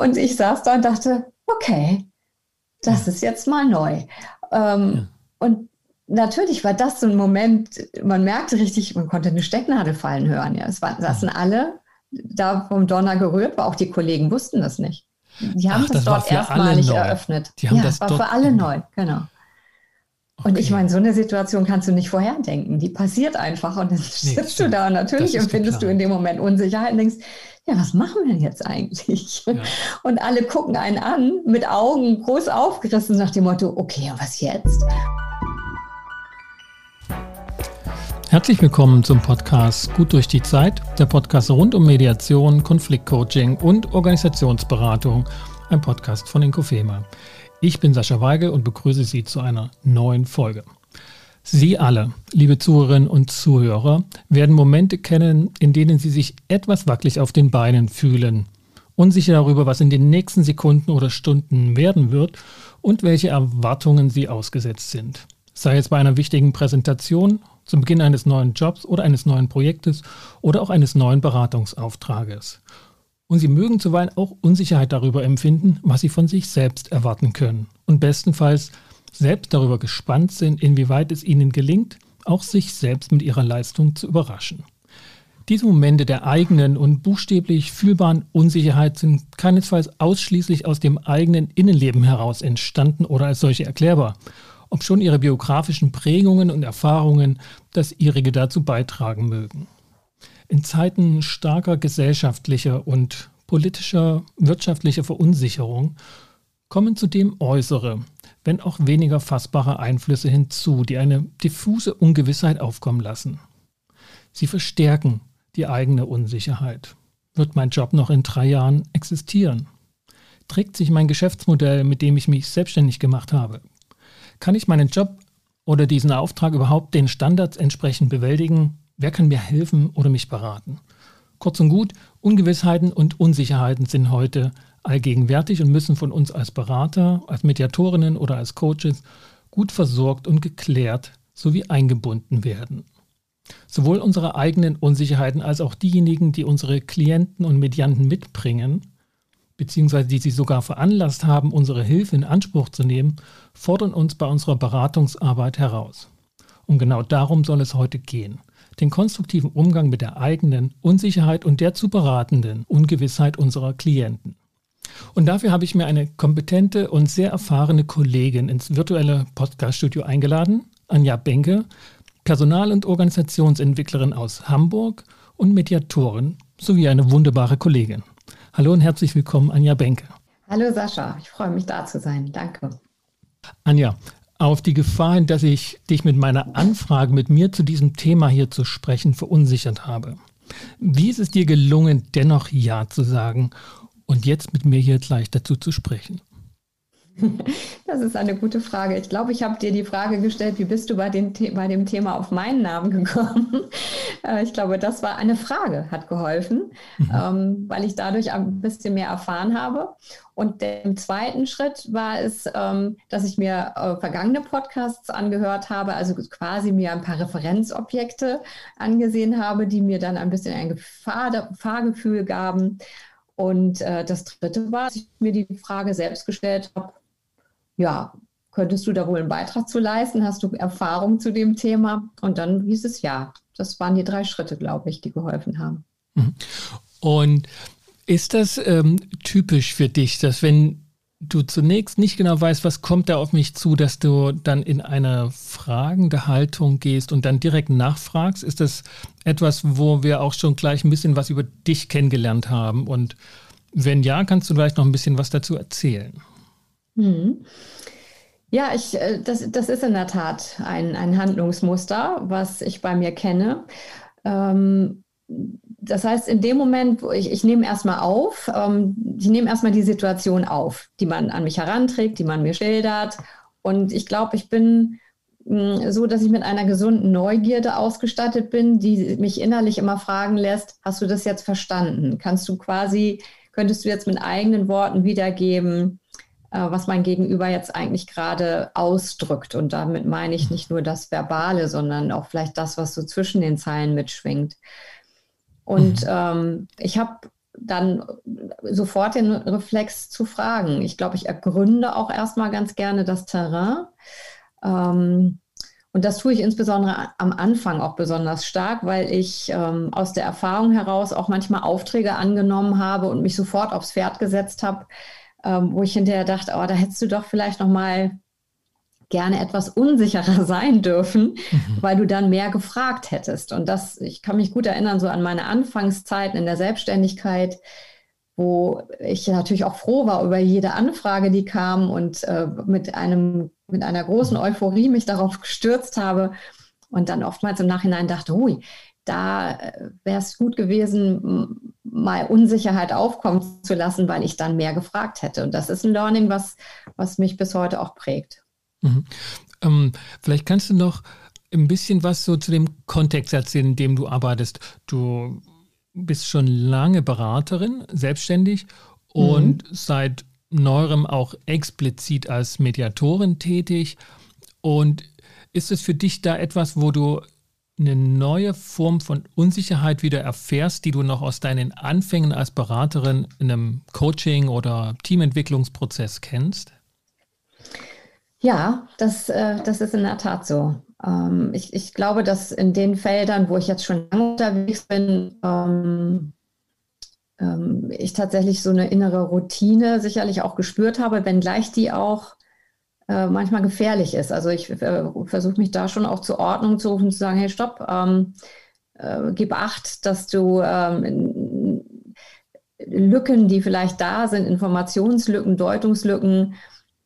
Und ich saß da und dachte, okay, das ist jetzt mal neu. Ähm, ja. Und natürlich war das so ein Moment, man merkte richtig, man konnte eine Stecknadel fallen hören. Ja. Es war, saßen alle da vom Donner gerührt, aber auch die Kollegen wussten das nicht. Die haben Ach, das, das dort erstmalig eröffnet. Die haben ja, das war für alle neu, genau. Okay. Und ich meine, so eine Situation kannst du nicht vorherdenken. Die passiert einfach und dann nee, sitzt du da und natürlich empfindest du in dem Moment Unsicherheit und denkst, ja, was machen wir denn jetzt eigentlich? Ja. Und alle gucken einen an mit Augen groß aufgerissen nach dem Motto, okay, was jetzt? Herzlich willkommen zum Podcast Gut durch die Zeit, der Podcast rund um Mediation, Konfliktcoaching und Organisationsberatung, ein Podcast von Inkofema. Ich bin Sascha Weigel und begrüße Sie zu einer neuen Folge. Sie alle, liebe Zuhörerinnen und Zuhörer, werden Momente kennen, in denen Sie sich etwas wackelig auf den Beinen fühlen, unsicher darüber, was in den nächsten Sekunden oder Stunden werden wird und welche Erwartungen Sie ausgesetzt sind. Sei es bei einer wichtigen Präsentation zum Beginn eines neuen Jobs oder eines neuen Projektes oder auch eines neuen Beratungsauftrages. Und Sie mögen zuweilen auch Unsicherheit darüber empfinden, was Sie von sich selbst erwarten können. Und bestenfalls selbst darüber gespannt sind, inwieweit es Ihnen gelingt, auch sich selbst mit Ihrer Leistung zu überraschen. Diese Momente der eigenen und buchstäblich fühlbaren Unsicherheit sind keinesfalls ausschließlich aus dem eigenen Innenleben heraus entstanden oder als solche erklärbar ob schon ihre biografischen Prägungen und Erfahrungen das ihrige dazu beitragen mögen. In Zeiten starker gesellschaftlicher und politischer, wirtschaftlicher Verunsicherung kommen zudem äußere, wenn auch weniger fassbare Einflüsse hinzu, die eine diffuse Ungewissheit aufkommen lassen. Sie verstärken die eigene Unsicherheit. Wird mein Job noch in drei Jahren existieren? Trägt sich mein Geschäftsmodell, mit dem ich mich selbstständig gemacht habe, kann ich meinen Job oder diesen Auftrag überhaupt den Standards entsprechend bewältigen? Wer kann mir helfen oder mich beraten? Kurz und gut, Ungewissheiten und Unsicherheiten sind heute allgegenwärtig und müssen von uns als Berater, als Mediatorinnen oder als Coaches gut versorgt und geklärt sowie eingebunden werden. Sowohl unsere eigenen Unsicherheiten als auch diejenigen, die unsere Klienten und Medianten mitbringen, beziehungsweise die sie sogar veranlasst haben, unsere Hilfe in Anspruch zu nehmen, fordern uns bei unserer Beratungsarbeit heraus. Und genau darum soll es heute gehen. Den konstruktiven Umgang mit der eigenen Unsicherheit und der zu beratenden Ungewissheit unserer Klienten. Und dafür habe ich mir eine kompetente und sehr erfahrene Kollegin ins virtuelle Podcaststudio eingeladen, Anja Benke, Personal- und Organisationsentwicklerin aus Hamburg und Mediatorin sowie eine wunderbare Kollegin. Hallo und herzlich willkommen, Anja Benke. Hallo Sascha, ich freue mich da zu sein. Danke. Anja, auf die Gefahr hin, dass ich dich mit meiner Anfrage, mit mir zu diesem Thema hier zu sprechen, verunsichert habe. Wie ist es dir gelungen, dennoch Ja zu sagen und jetzt mit mir hier gleich dazu zu sprechen? Das ist eine gute Frage. Ich glaube, ich habe dir die Frage gestellt, wie bist du bei, den, bei dem Thema auf meinen Namen gekommen? Äh, ich glaube, das war eine Frage, hat geholfen, mhm. Ähm, weil ich dadurch ein bisschen mehr erfahren habe. Und im zweiten Schritt war es, ähm, dass ich mir äh, vergangene Podcasts angehört habe, also quasi mir ein paar Referenzobjekte angesehen habe, die mir dann ein bisschen ein Fahrgefühl gaben. Und äh, das dritte war, dass ich mir die Frage selbst gestellt habe, ja, könntest du da wohl einen Beitrag zu leisten? Hast du Erfahrung zu dem Thema? Und dann hieß es ja. Das waren die drei Schritte, glaube ich, die geholfen haben. Mhm. Und ist das ähm, typisch für dich, dass wenn du zunächst nicht genau weißt, was kommt da auf mich zu, dass du dann in eine fragende Haltung gehst und dann direkt nachfragst? Ist das etwas, wo wir auch schon gleich ein bisschen was über dich kennengelernt haben? Und wenn ja, kannst du vielleicht noch ein bisschen was dazu erzählen? Mhm. Ja, ich, äh, das, das ist in der Tat ein, ein Handlungsmuster, was ich bei mir kenne. Ähm, das heißt, in dem Moment, wo ich, ich nehme erstmal auf, ähm, ich nehme erstmal die Situation auf, die man an mich heranträgt, die man mir schildert. Und ich glaube, ich bin mm, so, dass ich mit einer gesunden Neugierde ausgestattet bin, die mich innerlich immer fragen lässt, hast du das jetzt verstanden? Kannst du quasi, könntest du jetzt mit eigenen Worten wiedergeben, was mein Gegenüber jetzt eigentlich gerade ausdrückt. Und damit meine ich nicht nur das Verbale, sondern auch vielleicht das, was so zwischen den Zeilen mitschwingt. Und mhm. ähm, ich habe dann sofort den Reflex zu fragen. Ich glaube, ich ergründe auch erstmal ganz gerne das Terrain. Ähm, und das tue ich insbesondere am Anfang auch besonders stark, weil ich ähm, aus der Erfahrung heraus auch manchmal Aufträge angenommen habe und mich sofort aufs Pferd gesetzt habe, ähm, wo ich hinterher dachte, oh, da hättest du doch vielleicht noch mal gerne etwas unsicherer sein dürfen, mhm. weil du dann mehr gefragt hättest. Und das, ich kann mich gut erinnern, so an meine Anfangszeiten in der Selbstständigkeit, wo ich natürlich auch froh war über jede Anfrage, die kam und äh, mit einem, mit einer großen Euphorie mich darauf gestürzt habe und dann oftmals im Nachhinein dachte, hui, da äh, wäre es gut gewesen, mal Unsicherheit aufkommen zu lassen, weil ich dann mehr gefragt hätte. Und das ist ein Learning, was, was mich bis heute auch prägt. Mhm. Ähm, vielleicht kannst du noch ein bisschen was so zu dem Kontext erzählen, in dem du arbeitest. Du bist schon lange Beraterin, selbstständig und mhm. seit neuerem auch explizit als Mediatorin tätig. Und ist es für dich da etwas, wo du eine neue Form von Unsicherheit wieder erfährst, die du noch aus deinen Anfängen als Beraterin in einem Coaching oder Teamentwicklungsprozess kennst? Ja, das, äh, das ist in der Tat so. Ähm, ich, ich glaube, dass in den Feldern, wo ich jetzt schon lange unterwegs bin, ähm, ähm, ich tatsächlich so eine innere Routine sicherlich auch gespürt habe, wenngleich die auch äh, manchmal gefährlich ist. Also ich äh, versuche mich da schon auch zur Ordnung zu rufen, zu sagen, hey, stopp, ähm, äh, gib acht, dass du ähm, Lücken, die vielleicht da sind, Informationslücken, Deutungslücken,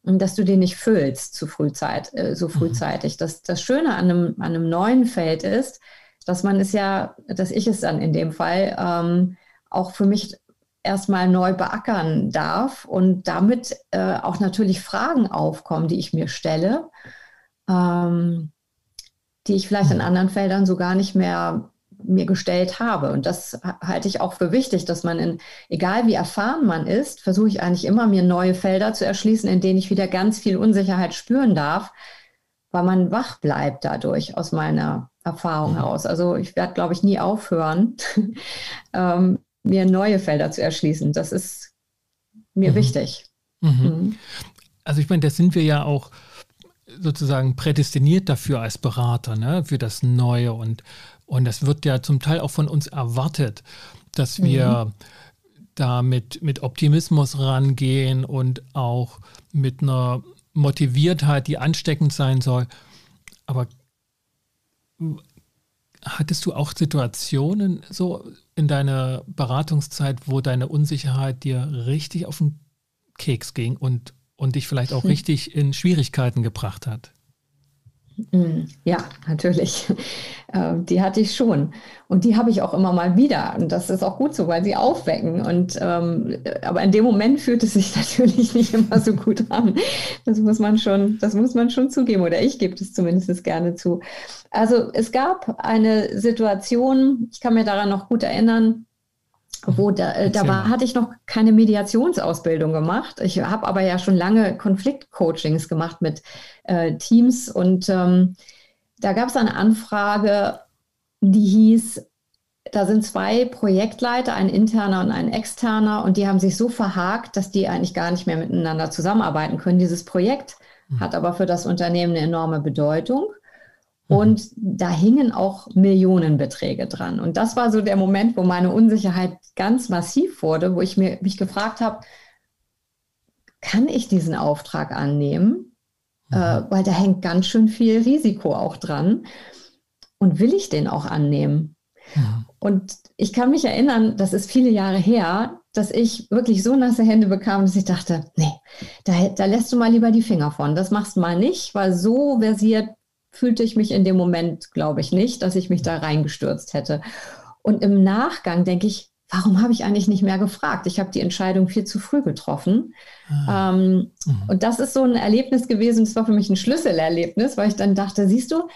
dass du den nicht füllst zu frühzeit, äh, so mhm. frühzeitig. Das, das Schöne an einem, an einem neuen Feld ist, dass man es ja, dass ich es dann in dem Fall ähm, auch für mich erstmal neu beackern darf und damit äh, auch natürlich Fragen aufkommen, die ich mir stelle, ähm, die ich vielleicht in anderen Feldern so gar nicht mehr mir gestellt habe. Und das halte ich auch für wichtig, dass man in, egal wie erfahren man ist, versuche ich eigentlich immer, mir neue Felder zu erschließen, in denen ich wieder ganz viel Unsicherheit spüren darf, weil man wach bleibt dadurch aus meiner Erfahrung mhm. heraus. Also ich werde, glaube ich, nie aufhören, ähm, mir neue Felder zu erschließen. Das ist mir mhm. wichtig. Mhm. mhm. Also ich meine, da sind wir ja auch sozusagen prädestiniert dafür als Berater, ne, für das Neue und und das wird ja zum Teil auch von uns erwartet, dass wir mhm. da mit, mit Optimismus rangehen und auch mit einer Motiviertheit, die ansteckend sein soll. Aber hattest du auch Situationen so in deiner Beratungszeit, wo deine Unsicherheit dir richtig auf den Keks ging und, und dich vielleicht auch hm. richtig in Schwierigkeiten gebracht hat? Mm, ja, natürlich. Ähm, die hatte ich schon. Und die habe ich auch immer mal wieder. Und das ist auch gut so, weil sie aufwecken. Und ähm, aber in dem Moment fühlt es sich natürlich nicht immer so gut an. Das muss man schon, das muss man schon zugeben. Oder ich gebe es zumindest gerne zu. Also es gab eine Situation, ich kann mir daran noch gut erinnern, wo da, äh, da war, hatte ich noch keine Mediationsausbildung gemacht. Ich habe aber ja schon lange Konfliktcoachings gemacht mit äh, Teams und ähm, da gab es eine Anfrage, die hieß, da sind zwei Projektleiter, ein interner und ein externer, und die haben sich so verhakt, dass die eigentlich gar nicht mehr miteinander zusammenarbeiten können. Dieses Projekt mhm. hat aber für das Unternehmen eine enorme Bedeutung. Mhm. Und da hingen auch Millionenbeträge dran. Und das war so der Moment, wo meine Unsicherheit ganz massiv wurde, wo ich mir, mich gefragt habe, kann ich diesen Auftrag annehmen? Mhm. Äh, weil da hängt ganz schön viel Risiko auch dran. Und will ich den auch annehmen? Mhm. Und ich kann mich erinnern, das ist viele Jahre her, dass ich wirklich so nasse Hände bekam, dass ich dachte, nee, da, da lässt du mal lieber die Finger von. Das machst du mal nicht, weil so versiert fühlte ich mich in dem Moment, glaube ich nicht, dass ich mich da reingestürzt hätte. Und im Nachgang denke ich, warum habe ich eigentlich nicht mehr gefragt? Ich habe die Entscheidung viel zu früh getroffen. Ah. Ähm, mhm. Und das ist so ein Erlebnis gewesen, das war für mich ein Schlüsselerlebnis, weil ich dann dachte, siehst du,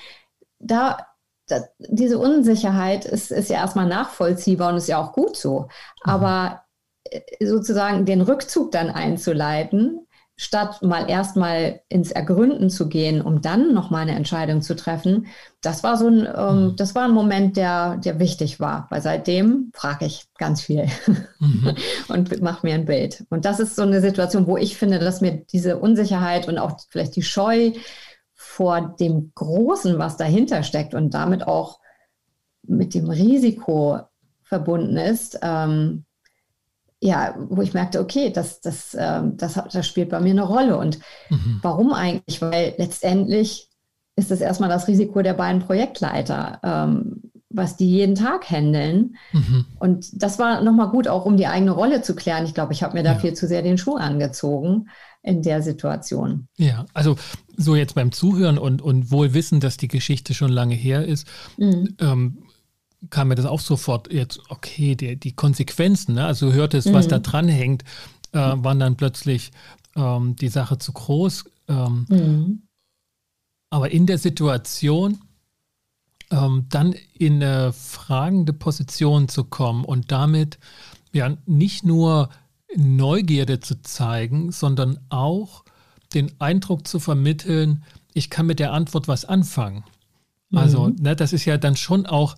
da, da diese Unsicherheit ist, ist ja erstmal nachvollziehbar und ist ja auch gut so. Mhm. Aber äh, sozusagen den Rückzug dann einzuleiten, statt mal erstmal ins Ergründen zu gehen, um dann nochmal eine Entscheidung zu treffen, das war so ein, ähm, mhm. das war ein Moment, der, der wichtig war, weil seitdem frage ich ganz viel mhm. und mache mir ein Bild. Und das ist so eine Situation, wo ich finde, dass mir diese Unsicherheit und auch vielleicht die Scheu vor dem Großen, was dahinter steckt und damit auch mit dem Risiko verbunden ist, ähm, ja, wo ich merkte, okay, das, das, ähm, das, das spielt bei mir eine Rolle. Und mhm. warum eigentlich? Weil letztendlich ist es erstmal das Risiko der beiden Projektleiter, ähm, was die jeden Tag handeln. Mhm. Und das war nochmal gut, auch um die eigene Rolle zu klären. Ich glaube, ich habe mir da ja. viel zu sehr den Schuh angezogen in der Situation. Ja, also so jetzt beim Zuhören und, und wohl wissen, dass die Geschichte schon lange her ist, mhm. ähm, kam mir das auch sofort jetzt, okay, die, die Konsequenzen, ne? also hörtest, mhm. was da dran hängt, äh, waren dann plötzlich ähm, die Sache zu groß. Ähm, mhm. Aber in der Situation ähm, dann in eine fragende Position zu kommen und damit ja nicht nur Neugierde zu zeigen, sondern auch den Eindruck zu vermitteln, ich kann mit der Antwort was anfangen. Also, mhm. ne, das ist ja dann schon auch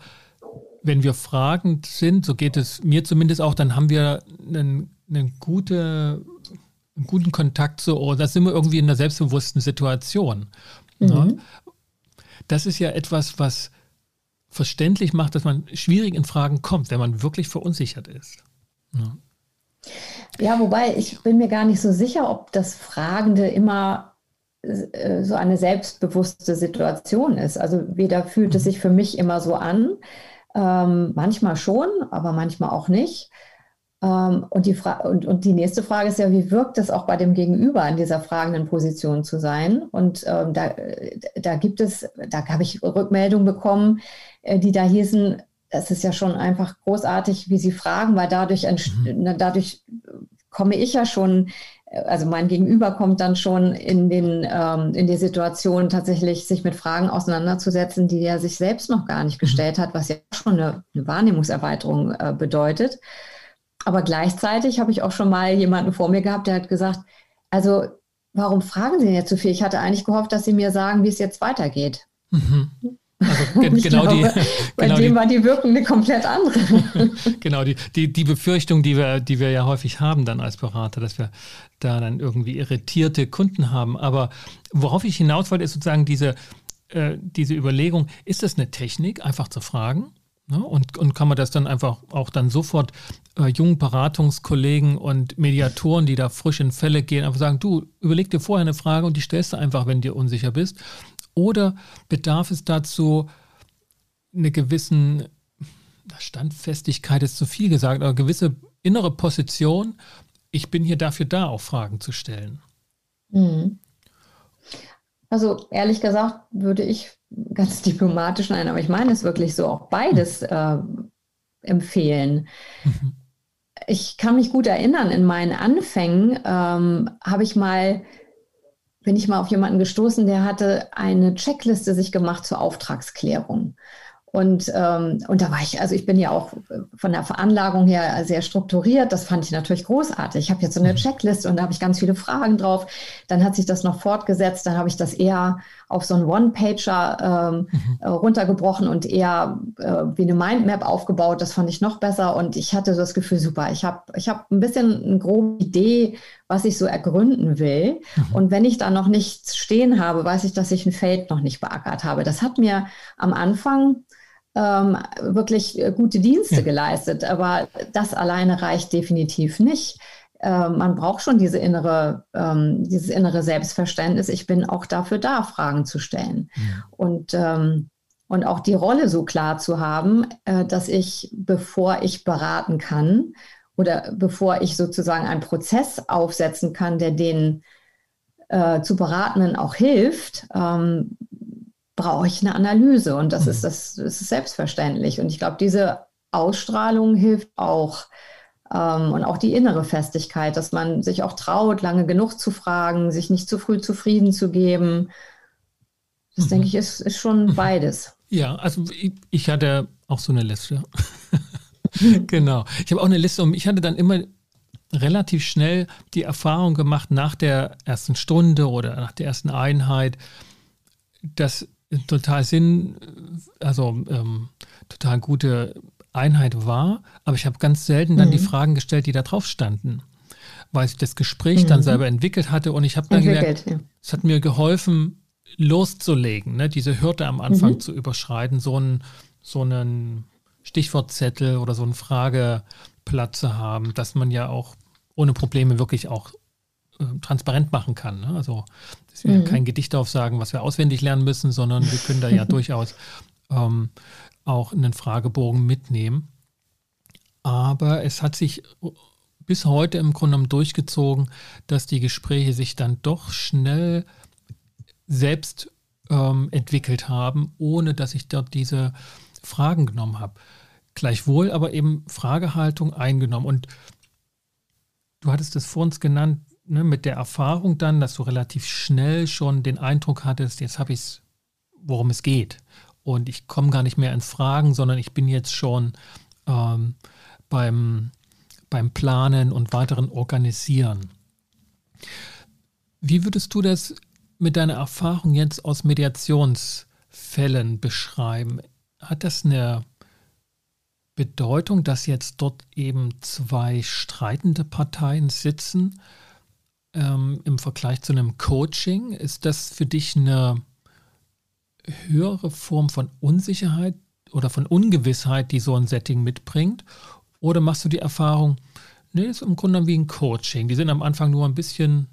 wenn wir fragend sind, so geht es mir zumindest auch, dann haben wir einen, einen, gute, einen guten Kontakt zu, oh, da sind wir irgendwie in einer selbstbewussten Situation. Ne? Mhm. Ne? Das ist ja etwas, was verständlich macht, dass man schwierig in Fragen kommt, wenn man wirklich verunsichert ist. Ne? Ja, wobei ich bin mir gar nicht so sicher, ob das Fragende immer äh, so eine selbstbewusste Situation ist. Also weder fühlt es mhm. sich für mich immer so an, ähm, manchmal schon, aber manchmal auch nicht. Ähm, und, die und, und die nächste Frage ist ja, wie wirkt es auch bei dem Gegenüber in dieser fragenden Position zu sein? Und ähm, da, da gibt es, da habe ich Rückmeldungen bekommen, äh, die da hießen, es ist ja schon einfach großartig, wie Sie fragen, weil dadurch, mhm. dadurch komme ich ja schon also mein Gegenüber kommt dann schon in, den, ähm, in die Situation, tatsächlich sich mit Fragen auseinanderzusetzen, die er sich selbst noch gar nicht mhm. gestellt hat, was ja schon eine, eine Wahrnehmungserweiterung äh, bedeutet. Aber gleichzeitig habe ich auch schon mal jemanden vor mir gehabt, der hat gesagt, also warum fragen Sie denn jetzt so viel? Ich hatte eigentlich gehofft, dass Sie mir sagen, wie es jetzt weitergeht. Mhm. Also gen genau glaube, die. Bei genau dem die, war die Wirkung eine komplett andere. genau, die, die, die Befürchtung, die wir, die wir ja häufig haben dann als Berater, dass wir da dann irgendwie irritierte Kunden haben. Aber worauf ich hinaus wollte, ist sozusagen diese, äh, diese Überlegung, ist das eine Technik, einfach zu fragen? Ne? Und, und kann man das dann einfach auch dann sofort äh, jungen Beratungskollegen und Mediatoren, die da frisch in Fälle gehen, einfach sagen, du überleg dir vorher eine Frage und die stellst du einfach, wenn du unsicher bist. Oder bedarf es dazu eine gewissen Standfestigkeit, ist zu viel gesagt, aber gewisse innere Position, ich bin hier dafür da, auch Fragen zu stellen. Mhm. Also ehrlich gesagt würde ich ganz diplomatisch nein, aber ich meine es wirklich so auch beides äh, empfehlen. Mhm. Ich kann mich gut erinnern, in meinen Anfängen ähm, habe ich mal bin ich mal auf jemanden gestoßen, der hatte eine Checkliste sich gemacht zur Auftragsklärung. Und, ähm, und da war ich, also ich bin ja auch von der Veranlagung her sehr strukturiert. Das fand ich natürlich großartig. Ich habe jetzt so eine mhm. Checkliste und da habe ich ganz viele Fragen drauf. Dann hat sich das noch fortgesetzt. Dann habe ich das eher auf so einen One-Pager ähm, mhm. Äh, runtergebrochen und eher äh, wie eine Mindmap aufgebaut. Das fand ich noch besser. Und ich hatte so das Gefühl, super, ich habe ich hab ein bisschen eine grobe Idee, was ich so ergründen will. Mhm. Und wenn ich da noch nichts stehen habe, weiß ich, dass ich ein Feld noch nicht beackert habe. Das hat mir am Anfang ähm, wirklich äh, gute Dienste ja. geleistet. Aber das alleine reicht definitiv nicht. Äh, man braucht schon diese innere, ähm, dieses innere Selbstverständnis. Ich bin auch dafür da, Fragen zu stellen. Ja. Und, ähm, und auch die Rolle so klar zu haben, äh, dass ich, bevor ich beraten kann oder bevor ich sozusagen einen Prozess aufsetzen kann, der den äh, zu Beratenden auch hilft, ähm, brauche ich eine Analyse und das, mhm. ist, das, das ist selbstverständlich. Und ich glaube, diese Ausstrahlung hilft auch. Ähm, und auch die innere Festigkeit, dass man sich auch traut, lange genug zu fragen, sich nicht zu früh zufrieden zu geben. Das mhm. denke ich, ist, ist schon mhm. beides. Ja, also ich, ich hatte auch so eine Liste. genau. Ich habe auch eine Liste und ich hatte dann immer relativ schnell die Erfahrung gemacht nach der ersten Stunde oder nach der ersten Einheit, dass total Sinn, also ähm, total gute Einheit war, aber ich habe ganz selten dann mhm. die Fragen gestellt, die da drauf standen, weil sich das Gespräch mhm. dann selber entwickelt hatte und ich habe dann gemerkt, ja. es hat mir geholfen, loszulegen, ne, diese Hürde am Anfang mhm. zu überschreiten, so einen, so einen Stichwortzettel oder so einen Frageplatz zu haben, dass man ja auch ohne Probleme wirklich auch äh, transparent machen kann. Ne? Also dass wir mhm. kein Gedicht aufsagen, was wir auswendig lernen müssen, sondern wir können da ja durchaus ähm, auch einen Fragebogen mitnehmen. Aber es hat sich bis heute im Grunde genommen durchgezogen, dass die Gespräche sich dann doch schnell selbst ähm, entwickelt haben, ohne dass ich dort diese Fragen genommen habe. Gleichwohl aber eben Fragehaltung eingenommen. Und du hattest es vor uns genannt, ne, mit der Erfahrung dann, dass du relativ schnell schon den Eindruck hattest, jetzt habe ich es, worum es geht und ich komme gar nicht mehr ins Fragen, sondern ich bin jetzt schon ähm, beim, beim Planen und weiteren Organisieren. Wie würdest du das mit deiner Erfahrung jetzt aus Mediationsfällen beschreiben? Hat das eine Bedeutung, dass jetzt dort eben zwei streitende Parteien sitzen ähm, im Vergleich zu einem Coaching? Ist das für dich eine höhere Form von Unsicherheit oder von Ungewissheit, die so ein Setting mitbringt? Oder machst du die Erfahrung, nee, ist im Grunde wie ein Coaching. Die sind am Anfang nur ein bisschen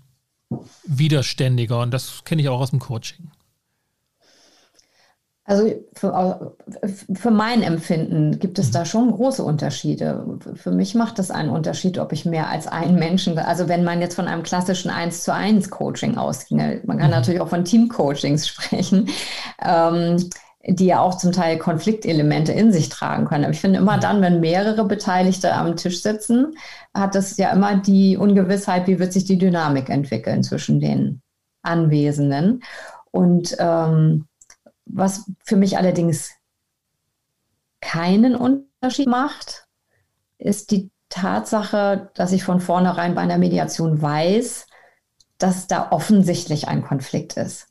widerständiger und das kenne ich auch aus dem Coaching. Also für, für, mein Empfinden gibt es da mhm. schon große Unterschiede. Für mich macht das einen Unterschied, ob ich mehr als einen Menschen, also wenn man jetzt von einem klassischen 1 zu 1 Coaching ausginge, man kann mhm. natürlich auch von Team-Coachings sprechen, ähm, die ja auch zum Teil Konfliktelemente in sich tragen können. Aber ich finde immer dann, wenn mehrere Beteiligte am Tisch sitzen, hat das ja immer die Ungewissheit, wie wird sich die Dynamik entwickeln zwischen den Anwesenden. Und ähm, was für mich allerdings keinen Unterschied macht, ist die Tatsache, dass ich von vornherein bei einer Mediation weiß, dass da offensichtlich ein Konflikt ist.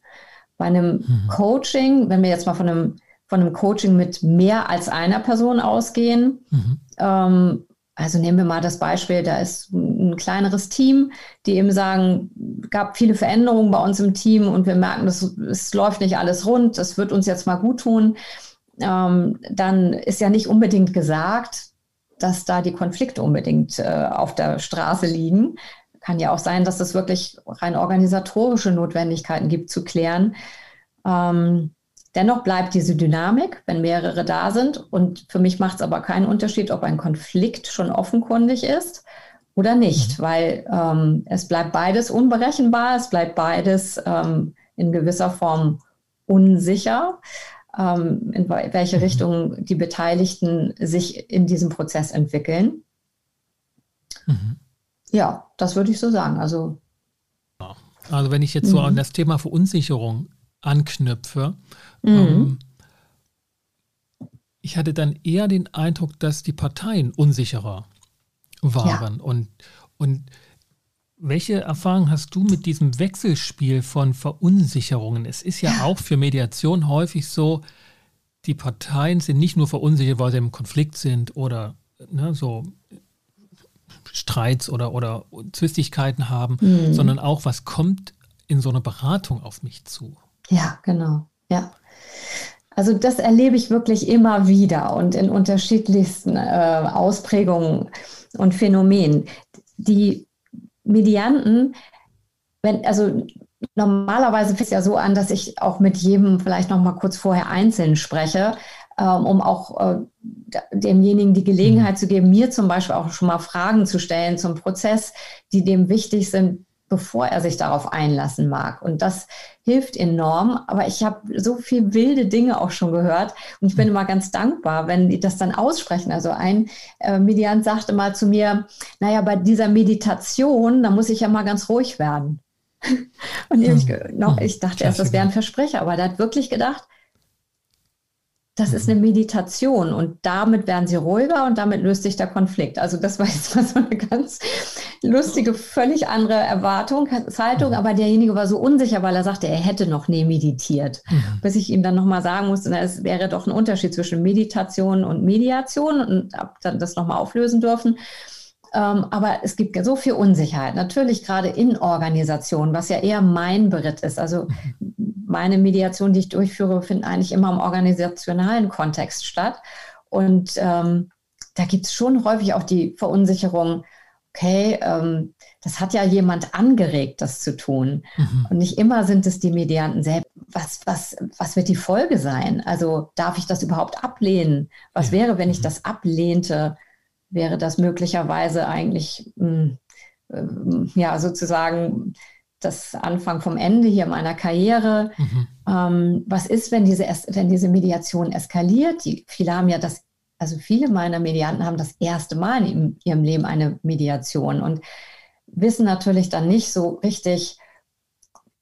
Bei einem mhm. Coaching, wenn wir jetzt mal von einem, von einem Coaching mit mehr als einer Person ausgehen, mhm. ähm, also nehmen wir mal das Beispiel, da ist ein kleineres Team, die eben sagen, gab viele Veränderungen bei uns im Team und wir merken, dass es läuft nicht alles rund, das wird uns jetzt mal gut tun. Ähm, dann ist ja nicht unbedingt gesagt, dass da die Konflikte unbedingt äh, auf der Straße liegen. Kann ja auch sein, dass es wirklich rein organisatorische Notwendigkeiten gibt zu klären. Ähm, Dennoch bleibt diese Dynamik, wenn mehrere da sind. Und für mich macht es aber keinen Unterschied, ob ein Konflikt schon offenkundig ist oder nicht, mhm. weil ähm, es bleibt beides unberechenbar, es bleibt beides ähm, in gewisser Form unsicher, ähm, in welche mhm. Richtung die Beteiligten sich in diesem Prozess entwickeln. Mhm. Ja, das würde ich so sagen. Also, also wenn ich jetzt so mhm. an das Thema Verunsicherung anknüpfe, Mhm. Ähm, ich hatte dann eher den Eindruck, dass die Parteien unsicherer waren. Ja. Und, und welche Erfahrungen hast du mit diesem Wechselspiel von Verunsicherungen? Es ist ja, ja. auch für Mediation häufig so, die Parteien sind nicht nur verunsichert, weil sie im Konflikt sind oder ne, so Streits oder, oder Zwistigkeiten haben, mhm. sondern auch, was kommt in so einer Beratung auf mich zu. Ja, genau. Ja. Also das erlebe ich wirklich immer wieder und in unterschiedlichsten äh, Ausprägungen und Phänomenen. Die Medianten, wenn, also normalerweise fängt es ja so an, dass ich auch mit jedem vielleicht noch mal kurz vorher einzeln spreche, ähm, um auch äh, demjenigen die Gelegenheit mhm. zu geben, mir zum Beispiel auch schon mal Fragen zu stellen zum Prozess, die dem wichtig sind, bevor er sich darauf einlassen mag. Und das hilft enorm. Aber ich habe so viel wilde Dinge auch schon gehört und ich bin immer ganz dankbar, wenn die das dann aussprechen. Also ein äh, Mediant sagte mal zu mir, naja, bei dieser Meditation, da muss ich ja mal ganz ruhig werden. und ich, hm. noch, ich dachte erst, das wäre ein Versprecher, aber der hat wirklich gedacht, das ist eine Meditation und damit werden sie ruhiger und damit löst sich der Konflikt. Also das war jetzt mal so eine ganz lustige, völlig andere Erwartungshaltung, aber derjenige war so unsicher, weil er sagte, er hätte noch nie meditiert. Mhm. Bis ich ihm dann nochmal sagen musste, na, es wäre doch ein Unterschied zwischen Meditation und Mediation und habe dann das nochmal auflösen dürfen. Ähm, aber es gibt so viel Unsicherheit. Natürlich gerade in Organisationen, was ja eher mein Beritt ist. Also mhm. meine Mediation, die ich durchführe, finden eigentlich immer im organisationalen Kontext statt. Und ähm, da gibt es schon häufig auch die Verunsicherung, okay, ähm, das hat ja jemand angeregt, das zu tun. Mhm. Und nicht immer sind es die Medianten selbst. Was, was, was wird die Folge sein? Also darf ich das überhaupt ablehnen? Was ja. wäre, wenn ich mhm. das ablehnte? Wäre das möglicherweise eigentlich, mh, hm, äh, ja, sozusagen das Anfang vom Ende hier meiner Karriere. Mhm. Ähm, was ist, wenn diese, wenn diese Mediation eskaliert? Die, viele haben ja das also viele meiner Medianten haben das erste Mal in ihrem Leben eine Mediation und wissen natürlich dann nicht so richtig,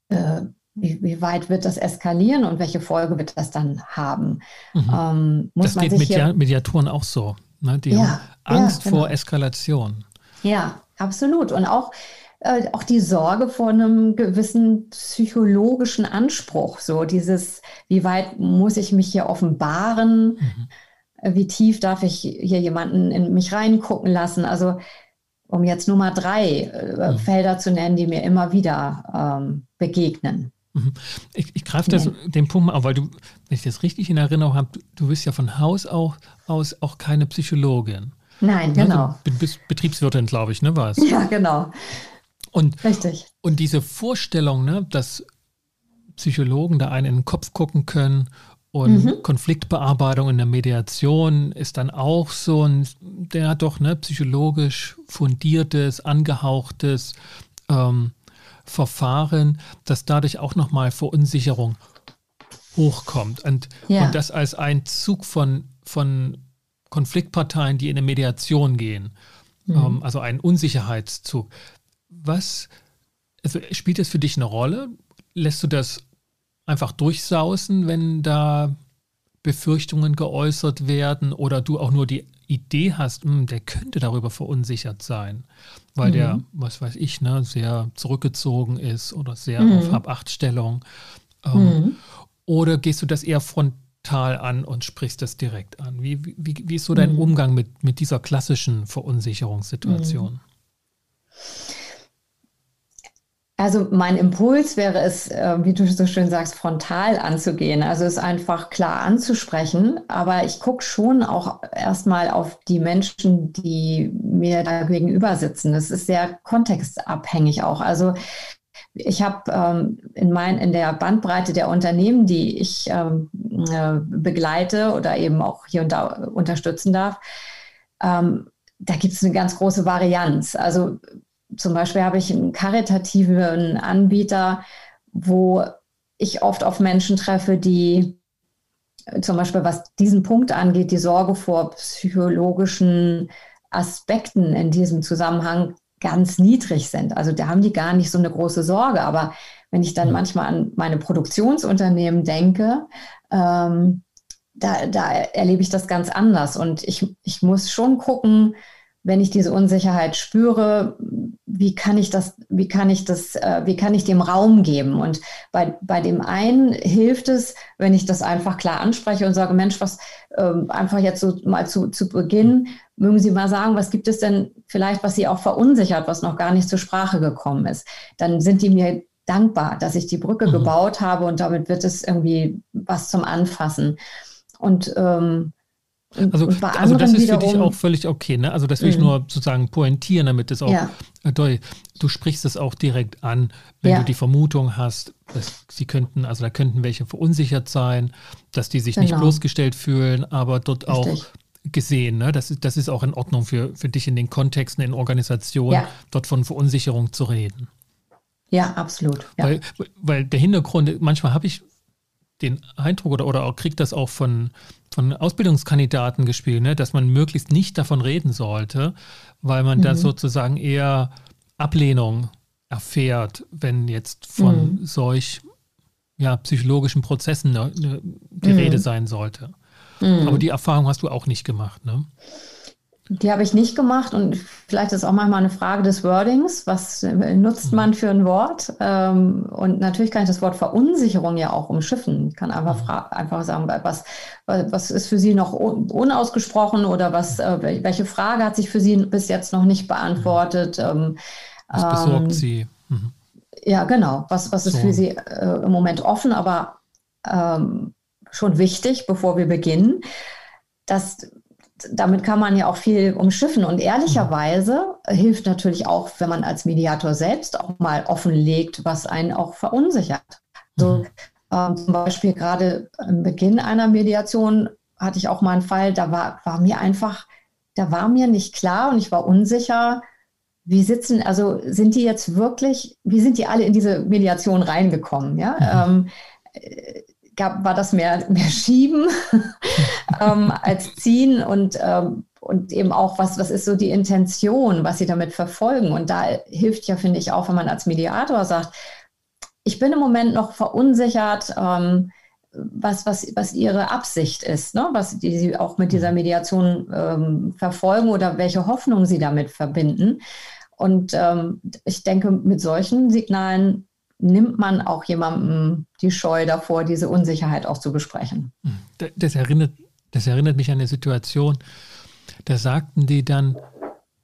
äh, wie, wie, weit wird das eskalieren und welche Folge wird das dann haben. Mhm. Ähm, das geht mit hier, Mediatoren auch so. Ne? Die ja, haben Angst ja, genau. vor Eskalation. Ja, absolut. Und auch, äh, auch die Sorge vor einem gewissen psychologischen Anspruch. So dieses, wie weit muss ich mich hier offenbaren? Mhm wie tief darf ich hier jemanden in mich reingucken lassen. Also um jetzt nur mal drei äh, mhm. Felder zu nennen, die mir immer wieder ähm, begegnen. Mhm. Ich, ich greife das, den Punkt mal auf, weil du, wenn ich das richtig in Erinnerung habe, du, du bist ja von Haus auch, aus auch keine Psychologin. Nein, ne? genau. Du bist Betriebswirtin, glaube ich, ne, was? Ja, genau. Und, Richtig. Und diese Vorstellung, ne, dass Psychologen da einen in den Kopf gucken können und mhm. Konfliktbearbeitung in der Mediation ist dann auch so ein, der hat doch ne, psychologisch fundiertes, angehauchtes ähm, Verfahren, das dadurch auch nochmal Verunsicherung hochkommt. Und, ja. und das als ein Zug von, von Konfliktparteien, die in eine Mediation gehen. Mhm. Ähm, also ein Unsicherheitszug. Was, also spielt das für dich eine Rolle? Lässt du das einfach durchsausen, wenn da Befürchtungen geäußert werden oder du auch nur die Idee hast, mh, hm, der könnte darüber verunsichert sein, weil mhm. der, was weiß ich, ne, sehr zurückgezogen ist oder sehr mhm. auf Hab-Acht-Stellung. Ähm, mhm. Oder gehst du das eher frontal an und sprichst das direkt an? Wie, wie, wie ist so dein mhm. Umgang mit, mit dieser klassischen Verunsicherungssituation? Mhm. Also mein Impuls wäre es, äh, wie du so schön sagst, frontal anzugehen. Also es einfach klar anzusprechen. Aber ich gucke schon auch erstmal auf die Menschen, die mir da gegenüber sitzen. Das ist sehr kontextabhängig auch. Also ich habe ähm, in, mein, in der Bandbreite der Unternehmen, die ich ähm, äh, begleite oder eben auch hier und da unterstützen darf, ähm, da gibt es eine ganz große Varianz. Also zum Beispiel habe ich einen karitativen Anbieter, wo ich oft auf Menschen treffe, die zum Beispiel, was diesen Punkt angeht, die Sorge vor psychologischen Aspekten in diesem Zusammenhang ganz niedrig sind. Also da haben die gar nicht so eine große Sorge. Aber wenn ich dann manchmal an meine Produktionsunternehmen denke, ähm, da, da erlebe ich das ganz anders. Und ich, ich muss schon gucken, wenn ich diese Unsicherheit spüre, wie kann ich das, wie kann ich das, äh, wie kann ich dem Raum geben? Und bei, bei dem einen hilft es, wenn ich das einfach klar anspreche und sage, Mensch, was ähm, einfach jetzt so mal zu, zu Beginn, mögen Sie mal sagen, was gibt es denn vielleicht, was Sie auch verunsichert, was noch gar nicht zur Sprache gekommen ist? Dann sind die mir dankbar, dass ich die Brücke mhm. gebaut habe und damit wird es irgendwie was zum Anfassen. Und ähm, also, also das ist für dich auch völlig okay, ne? Also das will ich mhm. nur sozusagen pointieren, damit es auch ja. äh, du sprichst es auch direkt an, wenn ja. du die Vermutung hast, dass sie könnten, also da könnten welche verunsichert sein, dass die sich genau. nicht bloßgestellt fühlen, aber dort Richtig. auch gesehen, ne? Das, das ist auch in Ordnung für, für dich in den Kontexten, in Organisationen, ja. dort von Verunsicherung zu reden. Ja, absolut. Weil, weil der Hintergrund, manchmal habe ich den Eindruck oder, oder auch kriegt das auch von, von Ausbildungskandidaten gespielt, ne, dass man möglichst nicht davon reden sollte, weil man mhm. da sozusagen eher Ablehnung erfährt, wenn jetzt von mhm. solch ja, psychologischen Prozessen ne, ne, die mhm. Rede sein sollte. Mhm. Aber die Erfahrung hast du auch nicht gemacht, ne? Die habe ich nicht gemacht und vielleicht ist auch manchmal eine Frage des Wordings. Was nutzt man für ein Wort? Ähm, und natürlich kann ich das Wort Verunsicherung ja auch umschiffen. Ich kann einfach, mhm. einfach sagen, was, was ist für Sie noch unausgesprochen oder was, äh, welche Frage hat sich für Sie bis jetzt noch nicht beantwortet? Ähm, was besorgt ähm, Sie? Mhm. Ja, genau. Was, was ist so. für Sie äh, im Moment offen, aber ähm, schon wichtig, bevor wir beginnen? Das damit kann man ja auch viel umschiffen. Und ehrlicherweise hilft natürlich auch, wenn man als Mediator selbst auch mal offenlegt, was einen auch verunsichert. So, mhm. ähm, zum Beispiel gerade am Beginn einer Mediation hatte ich auch mal einen Fall, da war, war mir einfach, da war mir nicht klar und ich war unsicher, wie sitzen, also sind die jetzt wirklich, wie sind die alle in diese Mediation reingekommen? Ja? Mhm. Ähm, gab, war das mehr, mehr Schieben ähm, als Ziehen und, ähm, und eben auch, was, was ist so die Intention, was sie damit verfolgen. Und da hilft ja, finde ich, auch, wenn man als Mediator sagt, ich bin im Moment noch verunsichert, ähm, was, was, was ihre Absicht ist, ne? was die sie auch mit dieser Mediation ähm, verfolgen oder welche Hoffnung sie damit verbinden. Und ähm, ich denke, mit solchen Signalen nimmt man auch jemandem die Scheu davor, diese Unsicherheit auch zu besprechen. Das erinnert, das erinnert mich an eine Situation, da sagten die dann,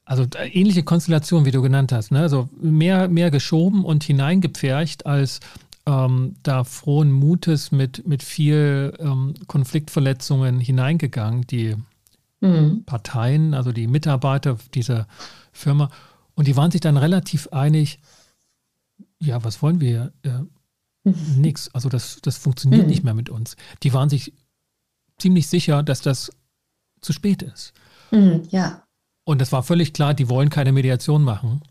also ähnliche Konstellation, wie du genannt hast, ne? also mehr, mehr geschoben und hineingepfercht als ähm, da frohen Mutes mit, mit viel ähm, Konfliktverletzungen hineingegangen, die mhm. Parteien, also die Mitarbeiter dieser Firma. Und die waren sich dann relativ einig, ja, was wollen wir? Äh, nix. Also das, das funktioniert mhm. nicht mehr mit uns. Die waren sich ziemlich sicher, dass das zu spät ist. Mhm, ja. Und das war völlig klar, die wollen keine Mediation machen.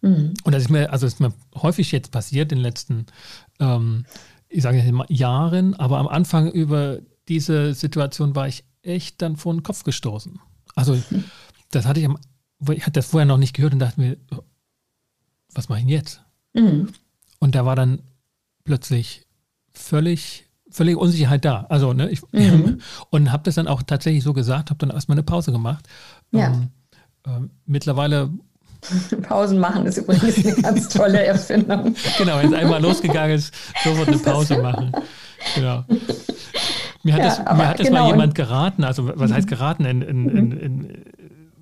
Mhm. Und das ist mir, also ist mir häufig jetzt passiert in den letzten, ähm, ich sage jetzt mal Jahren, aber am Anfang über diese Situation war ich echt dann vor den Kopf gestoßen. Also das hatte ich, am, ich hatte das vorher noch nicht gehört und dachte mir, was mache ich jetzt? Mhm. Und da war dann plötzlich völlig, völlig Unsicherheit da. Also, ne, ich, mhm. und habe das dann auch tatsächlich so gesagt, habe dann erstmal eine Pause gemacht. Ja. Ähm, äh, mittlerweile Pausen machen ist übrigens eine ganz tolle Erfindung. genau, wenn es einmal losgegangen ist, sofort eine Pause machen. Genau. Mir hat ja, das, mir hat das genau. mal jemand geraten, also was heißt geraten? In, in, in, in,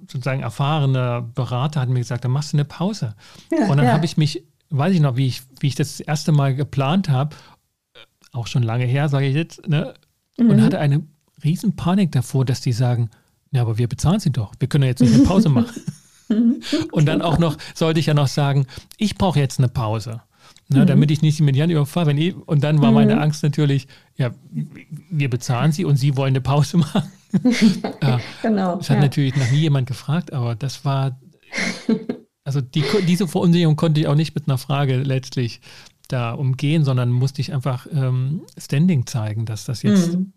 sozusagen erfahrener Berater hat mir gesagt, dann machst du eine Pause. Ja, und dann ja. habe ich mich weiß ich noch, wie ich, wie ich das, das erste Mal geplant habe, auch schon lange her, sage ich jetzt, ne? und mhm. hatte eine riesen Panik davor, dass die sagen, ja, aber wir bezahlen sie doch, wir können ja jetzt nicht eine Pause machen. und dann auch noch, sollte ich ja noch sagen, ich brauche jetzt eine Pause. Ne, mhm. damit ich nicht mit Jan überfahre. Wenn ich, und dann war mhm. meine Angst natürlich, ja, wir bezahlen sie und sie wollen eine Pause machen. ja, genau. Das hat ja. natürlich noch nie jemand gefragt, aber das war also die, diese Verunsicherung konnte ich auch nicht mit einer Frage letztlich da umgehen, sondern musste ich einfach ähm, Standing zeigen, dass das jetzt mhm.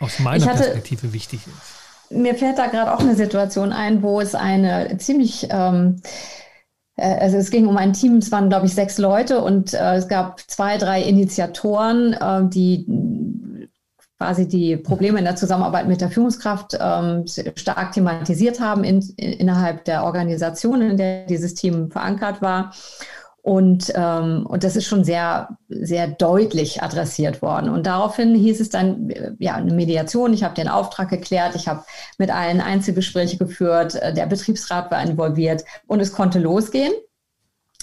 aus meiner hatte, Perspektive wichtig ist. Mir fällt da gerade auch eine Situation ein, wo es eine ziemlich ähm, äh, also es ging um ein Team, es waren, glaube ich, sechs Leute und äh, es gab zwei, drei Initiatoren, äh, die quasi die Probleme in der Zusammenarbeit mit der Führungskraft ähm, stark thematisiert haben in, in, innerhalb der Organisation, in der dieses Team verankert war. Und, ähm, und das ist schon sehr, sehr deutlich adressiert worden. Und daraufhin hieß es dann, ja, eine Mediation. Ich habe den Auftrag geklärt. Ich habe mit allen Einzelgespräche geführt. Der Betriebsrat war involviert und es konnte losgehen.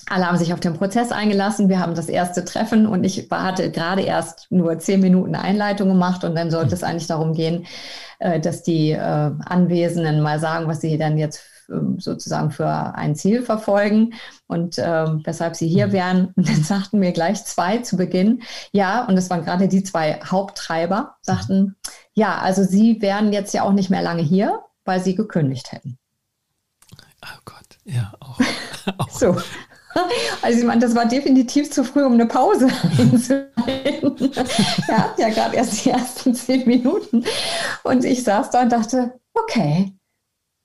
Alle haben sich auf den Prozess eingelassen. Wir haben das erste Treffen und ich hatte gerade erst nur zehn Minuten Einleitung gemacht und dann sollte es hm. eigentlich darum gehen, äh, dass die äh, Anwesenden mal sagen, was sie dann jetzt ähm, sozusagen für ein Ziel verfolgen und äh, weshalb sie hier hm. wären. Und dann sagten mir gleich zwei zu Beginn, ja, und das waren gerade die zwei Haupttreiber, sagten, ja, also sie wären jetzt ja auch nicht mehr lange hier, weil sie gekündigt hätten. Oh Gott, ja, auch. auch. So, also ich meine, das war definitiv zu früh, um eine Pause einzuhalten. er hat ja gerade erst die ersten zehn Minuten. Und ich saß da und dachte, okay,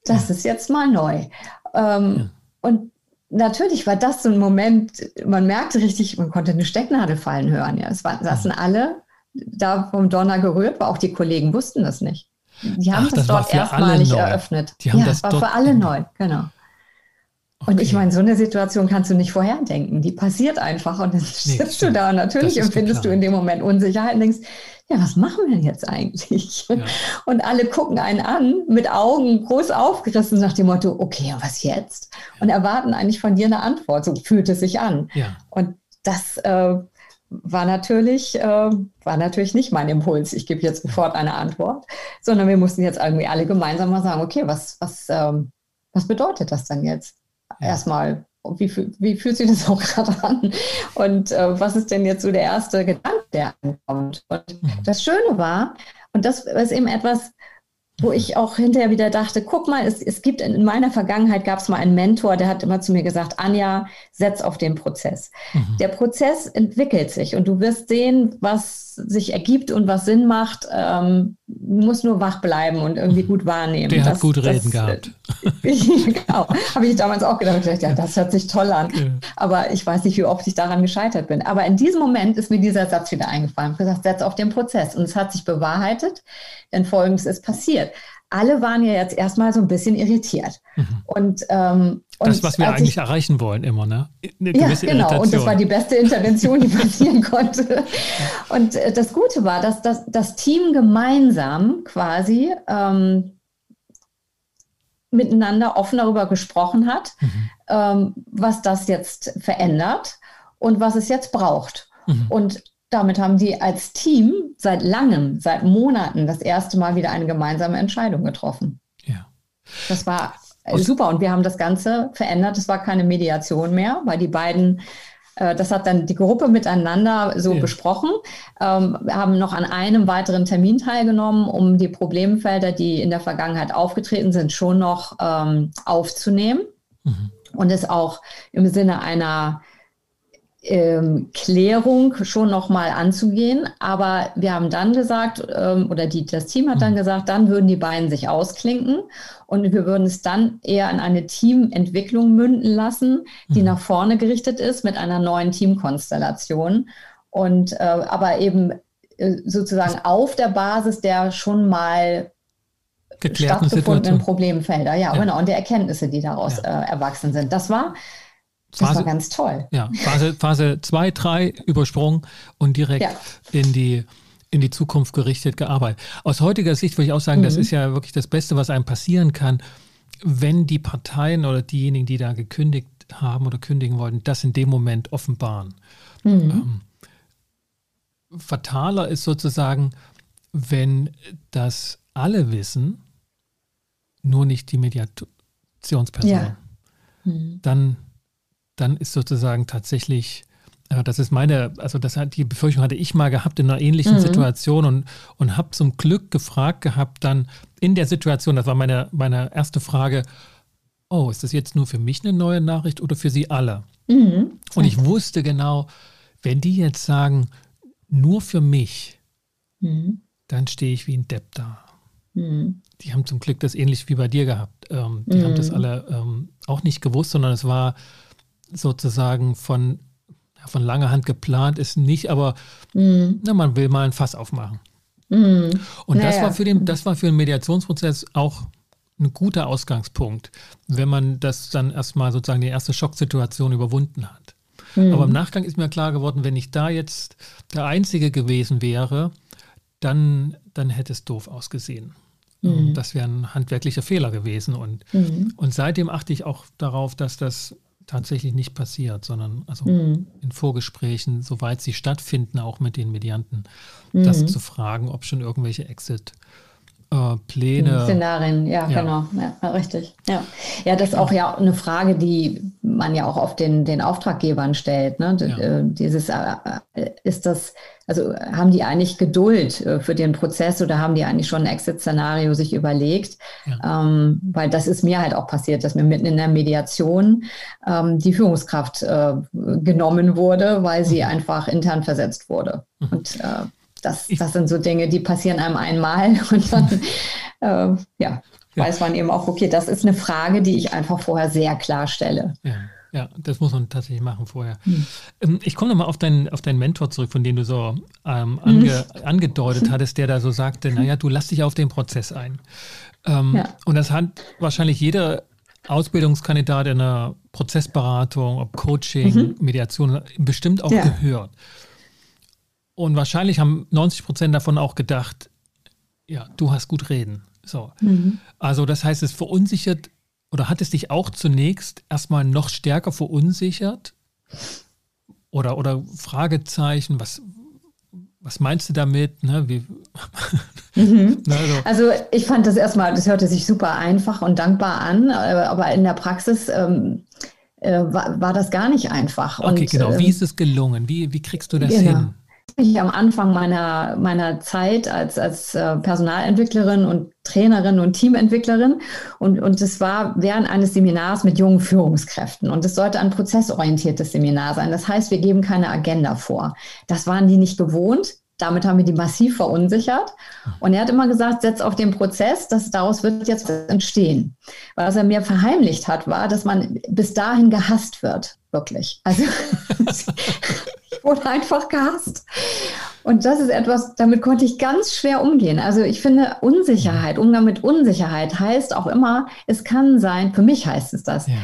das ist jetzt mal neu. Ähm, ja. Und natürlich war das so ein Moment, man merkte richtig, man konnte eine Stecknadel fallen hören. Ja. Es war, saßen alle da vom Donner gerührt, aber auch die Kollegen wussten das nicht. Die haben Ach, das, das dort erstmalig eröffnet. Die haben ja, das war für alle neu, genau. Okay. Und ich meine, so eine Situation kannst du nicht vorherdenken. Die passiert einfach und dann nee, sitzt du da und natürlich empfindest du in dem Moment Unsicherheit und denkst, ja, was machen wir denn jetzt eigentlich? Ja. Und alle gucken einen an mit Augen groß aufgerissen nach dem Motto, okay, was jetzt? Und erwarten eigentlich von dir eine Antwort. So fühlt es sich an. Ja. Und das äh, war natürlich, äh, war natürlich nicht mein Impuls. Ich gebe jetzt sofort eine Antwort, sondern wir mussten jetzt irgendwie alle gemeinsam mal sagen, okay, was, was, ähm, was bedeutet das denn jetzt? Ja. Erstmal, wie, wie fühlt sich das auch gerade an? Und äh, was ist denn jetzt so der erste Gedanke, der ankommt? Und mhm. das Schöne war, und das ist eben etwas, wo ich auch hinterher wieder dachte, guck mal, es, es gibt in meiner Vergangenheit gab es mal einen Mentor, der hat immer zu mir gesagt, Anja, setz auf den Prozess. Mhm. Der Prozess entwickelt sich und du wirst sehen, was sich ergibt und was Sinn macht. Ähm, du musst nur wach bleiben und irgendwie gut wahrnehmen. Der das, hat gut reden das, gehabt. genau, habe ich damals auch gedacht, gedacht, ja, das hört sich toll an. Ja. Aber ich weiß nicht, wie oft ich daran gescheitert bin. Aber in diesem Moment ist mir dieser Satz wieder eingefallen. Ich habe gesagt, setz auf den Prozess. Und es hat sich bewahrheitet, denn Folgendes ist passiert alle waren ja jetzt erstmal so ein bisschen irritiert. Mhm. Und, ähm, das, was wir eigentlich ich, erreichen wollen, immer, ne? Eine ja, genau. Irritation. Und das war die beste Intervention, die passieren konnte. Und äh, das Gute war, dass das, das Team gemeinsam quasi ähm, miteinander offen darüber gesprochen hat, mhm. ähm, was das jetzt verändert und was es jetzt braucht. Mhm. Und damit haben die als Team seit langem, seit Monaten das erste Mal wieder eine gemeinsame Entscheidung getroffen. Ja. Das war super und wir haben das Ganze verändert. Es war keine Mediation mehr, weil die beiden, das hat dann die Gruppe miteinander so ja. besprochen. Ähm, wir haben noch an einem weiteren Termin teilgenommen, um die Problemfelder, die in der Vergangenheit aufgetreten sind, schon noch ähm, aufzunehmen. Mhm. Und es auch im Sinne einer ähm, Klärung schon nochmal anzugehen. Aber wir haben dann gesagt, ähm, oder die, das Team hat dann mhm. gesagt, dann würden die beiden sich ausklinken und wir würden es dann eher in eine Teamentwicklung münden lassen, die mhm. nach vorne gerichtet ist mit einer neuen Teamkonstellation. Und äh, aber eben äh, sozusagen auf der Basis der schon mal stattgefundenen Problemfelder, ja, ja, genau, und der Erkenntnisse, die daraus ja. äh, erwachsen sind. Das war das Phase, war ganz toll. Ja, Phase, Phase 2, 3 übersprungen und direkt ja. in die in die Zukunft gerichtet gearbeitet. Aus heutiger Sicht würde ich auch sagen, mhm. das ist ja wirklich das Beste, was einem passieren kann, wenn die Parteien oder diejenigen, die da gekündigt haben oder kündigen wollten, das in dem Moment offenbaren. Mhm. Ähm, fataler ist sozusagen, wenn das alle wissen, nur nicht die Mediationsperson. Ja. Mhm. Dann dann ist sozusagen tatsächlich, äh, das ist meine, also das hat die Befürchtung hatte ich mal gehabt in einer ähnlichen mhm. Situation und, und habe zum Glück gefragt gehabt, dann in der Situation, das war meine, meine erste Frage, oh, ist das jetzt nur für mich eine neue Nachricht oder für Sie alle? Mhm. Und ich wusste genau, wenn die jetzt sagen, nur für mich, mhm. dann stehe ich wie ein Depp da. Mhm. Die haben zum Glück das ähnlich wie bei dir gehabt. Ähm, die haben das mhm. alle ähm, auch nicht gewusst, sondern es war sozusagen von, von langer Hand geplant ist nicht, aber mhm. na, man will mal ein Fass aufmachen. Mhm. Und naja. das war für den, das war für den Mediationsprozess auch ein guter Ausgangspunkt, wenn man das dann erstmal sozusagen die erste Schocksituation überwunden hat. Mhm. Aber im Nachgang ist mir klar geworden, wenn ich da jetzt der Einzige gewesen wäre, dann, dann hätte es doof ausgesehen. Mhm. Das wäre ein handwerklicher Fehler gewesen. Und, mhm. und seitdem achte ich auch darauf, dass das tatsächlich nicht passiert, sondern also mhm. in Vorgesprächen, soweit sie stattfinden, auch mit den Medianten, mhm. das zu fragen, ob schon irgendwelche Exit äh, Pläne. Szenarien, ja, ja, genau, ja, richtig. Ja. ja, das ist auch ja eine Frage, die man ja auch auf den, den Auftraggebern stellt. Ne? Ja. Äh, dieses, äh, äh, ist das, also haben die eigentlich Geduld für den Prozess oder haben die eigentlich schon ein Exit-Szenario sich überlegt? Ja. Ähm, weil das ist mir halt auch passiert, dass mir mitten in der Mediation ähm, die Führungskraft äh, genommen wurde, weil sie mhm. einfach intern versetzt wurde. Mhm. Und äh, das, das sind so Dinge, die passieren einem einmal und dann äh, ja, weiß man eben auch, okay, das ist eine Frage, die ich einfach vorher sehr klar stelle. Ja. Ja, das muss man tatsächlich machen vorher. Hm. Ich komme nochmal auf deinen, auf deinen Mentor zurück, von dem du so ähm, ange, hm. angedeutet hattest, der da so sagte, naja, du lass dich auf den Prozess ein. Ähm, ja. Und das hat wahrscheinlich jeder Ausbildungskandidat in einer Prozessberatung, ob Coaching, mhm. Mediation, bestimmt auch ja. gehört. Und wahrscheinlich haben 90 Prozent davon auch gedacht, ja, du hast gut reden. So. Mhm. Also das heißt, es verunsichert oder hat es dich auch zunächst erstmal noch stärker verunsichert? Oder, oder Fragezeichen, was, was meinst du damit? Ne? Wie, mhm. also. also. ich fand das erstmal, das hörte sich super einfach und dankbar an, aber in der Praxis ähm, äh, war, war, das gar nicht einfach. Okay, und, genau. Wie ähm, ist es gelungen? Wie, wie kriegst du das genau. hin? Ich am Anfang meiner, meiner Zeit als, als äh, Personalentwicklerin und Trainerin und Teamentwicklerin und, und es war während eines Seminars mit jungen Führungskräften und es sollte ein prozessorientiertes Seminar sein. Das heißt, wir geben keine Agenda vor. Das waren die nicht gewohnt. Damit haben wir die massiv verunsichert. Und er hat immer gesagt, setz auf den Prozess, dass daraus wird jetzt entstehen. Was er mir verheimlicht hat, war, dass man bis dahin gehasst wird. Wirklich. Also wurde einfach gehasst. Und das ist etwas, damit konnte ich ganz schwer umgehen. Also ich finde Unsicherheit, Umgang mit Unsicherheit heißt auch immer, es kann sein, für mich heißt es das, ja.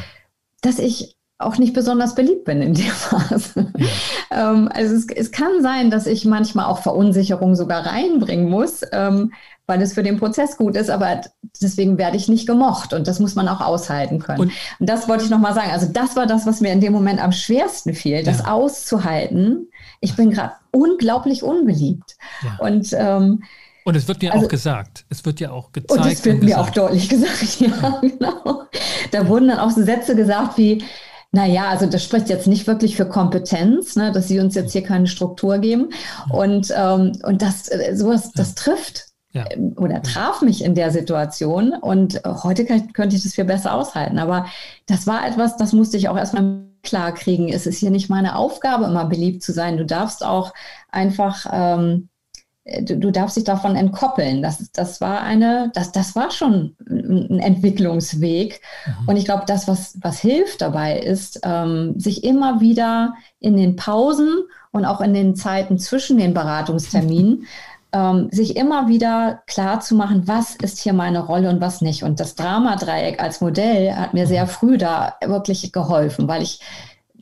dass ich auch nicht besonders beliebt bin in der Phase. Ja. ähm, also es, es, kann sein, dass ich manchmal auch Verunsicherung sogar reinbringen muss, ähm, weil es für den Prozess gut ist, aber deswegen werde ich nicht gemocht und das muss man auch aushalten können. Und, und das wollte ich nochmal sagen. Also das war das, was mir in dem Moment am schwersten fiel, das auszuhalten. Ich bin gerade unglaublich unbeliebt. Ja. Und ähm, und es wird mir also, auch gesagt. Es wird ja auch gezeigt. Und es wird mir auch deutlich gesagt, ja, genau. Da wurden dann auch so Sätze gesagt wie, naja, also das spricht jetzt nicht wirklich für Kompetenz, ne, dass sie uns jetzt hier keine Struktur geben. Und, ähm, und das, äh, sowas, das trifft ja. Ähm, oder traf mich in der Situation. Und heute könnte ich das viel besser aushalten. Aber das war etwas, das musste ich auch erstmal klar kriegen. Es ist hier nicht meine Aufgabe, immer beliebt zu sein. Du darfst auch einfach ähm, du, du darfst dich davon entkoppeln. Das, das war eine, das, das war schon ein Entwicklungsweg. Mhm. Und ich glaube, das, was, was hilft dabei, ist, ähm, sich immer wieder in den Pausen und auch in den Zeiten zwischen den Beratungsterminen ähm, sich immer wieder klar zu machen, was ist hier meine Rolle und was nicht. Und das Dramadreieck als Modell hat mir sehr mhm. früh da wirklich geholfen, weil ich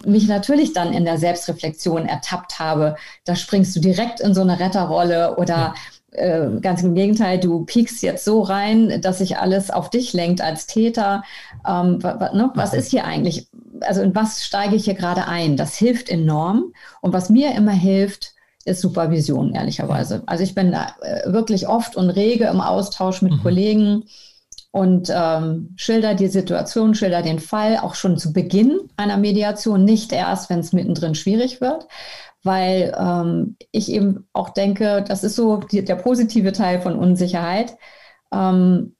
mich natürlich dann in der Selbstreflexion ertappt habe, da springst du direkt in so eine Retterrolle oder äh, ganz im Gegenteil, du piekst jetzt so rein, dass sich alles auf dich lenkt als Täter. Ähm, ne? Was ist hier eigentlich? Also in was steige ich hier gerade ein? Das hilft enorm. Und was mir immer hilft, ist Supervision, ehrlicherweise. Also ich bin da äh, wirklich oft und rege im Austausch mit mhm. Kollegen und ähm, schilder die Situation, schilder den Fall auch schon zu Beginn einer Mediation, nicht erst, wenn es mittendrin schwierig wird, weil ähm, ich eben auch denke, das ist so die, der positive Teil von Unsicherheit. Ähm,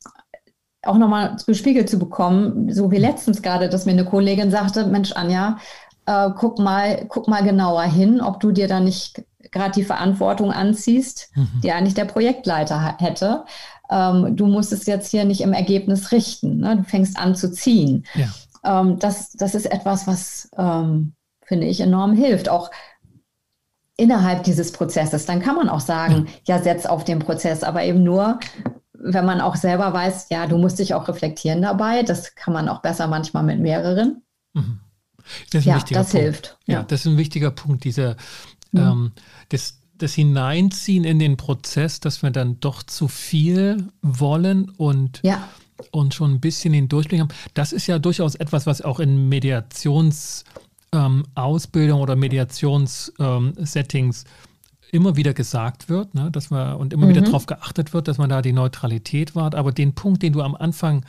auch nochmal gespiegelt zu bekommen, so wie letztens gerade, dass mir eine Kollegin sagte, Mensch, Anja, äh, guck mal, guck mal genauer hin, ob du dir da nicht gerade die Verantwortung anziehst, mhm. die eigentlich der Projektleiter hätte ähm, du musst es jetzt hier nicht im Ergebnis richten. Ne? Du fängst an zu ziehen. Ja. Ähm, das, das ist etwas, was, ähm, finde ich, enorm hilft. Auch innerhalb dieses Prozesses. Dann kann man auch sagen, ja, setz auf den Prozess, aber eben nur, wenn man auch selber weiß, ja, du musst dich auch reflektieren dabei. Das kann man auch besser manchmal mit mehreren. Mhm. Das ja, das Punkt. hilft. Ja. ja. das ist ein wichtiger Punkt, dieser, mhm. ähm, das, das Hineinziehen in den Prozess, dass wir dann doch zu viel wollen und, ja. und schon ein bisschen den Durchblick haben. Das ist ja durchaus etwas, was auch in Mediationsausbildung ähm, oder Mediationssettings ähm, immer wieder gesagt wird, ne, dass man und immer mhm. wieder darauf geachtet wird, dass man da die Neutralität wahrt. Aber den Punkt, den du am Anfang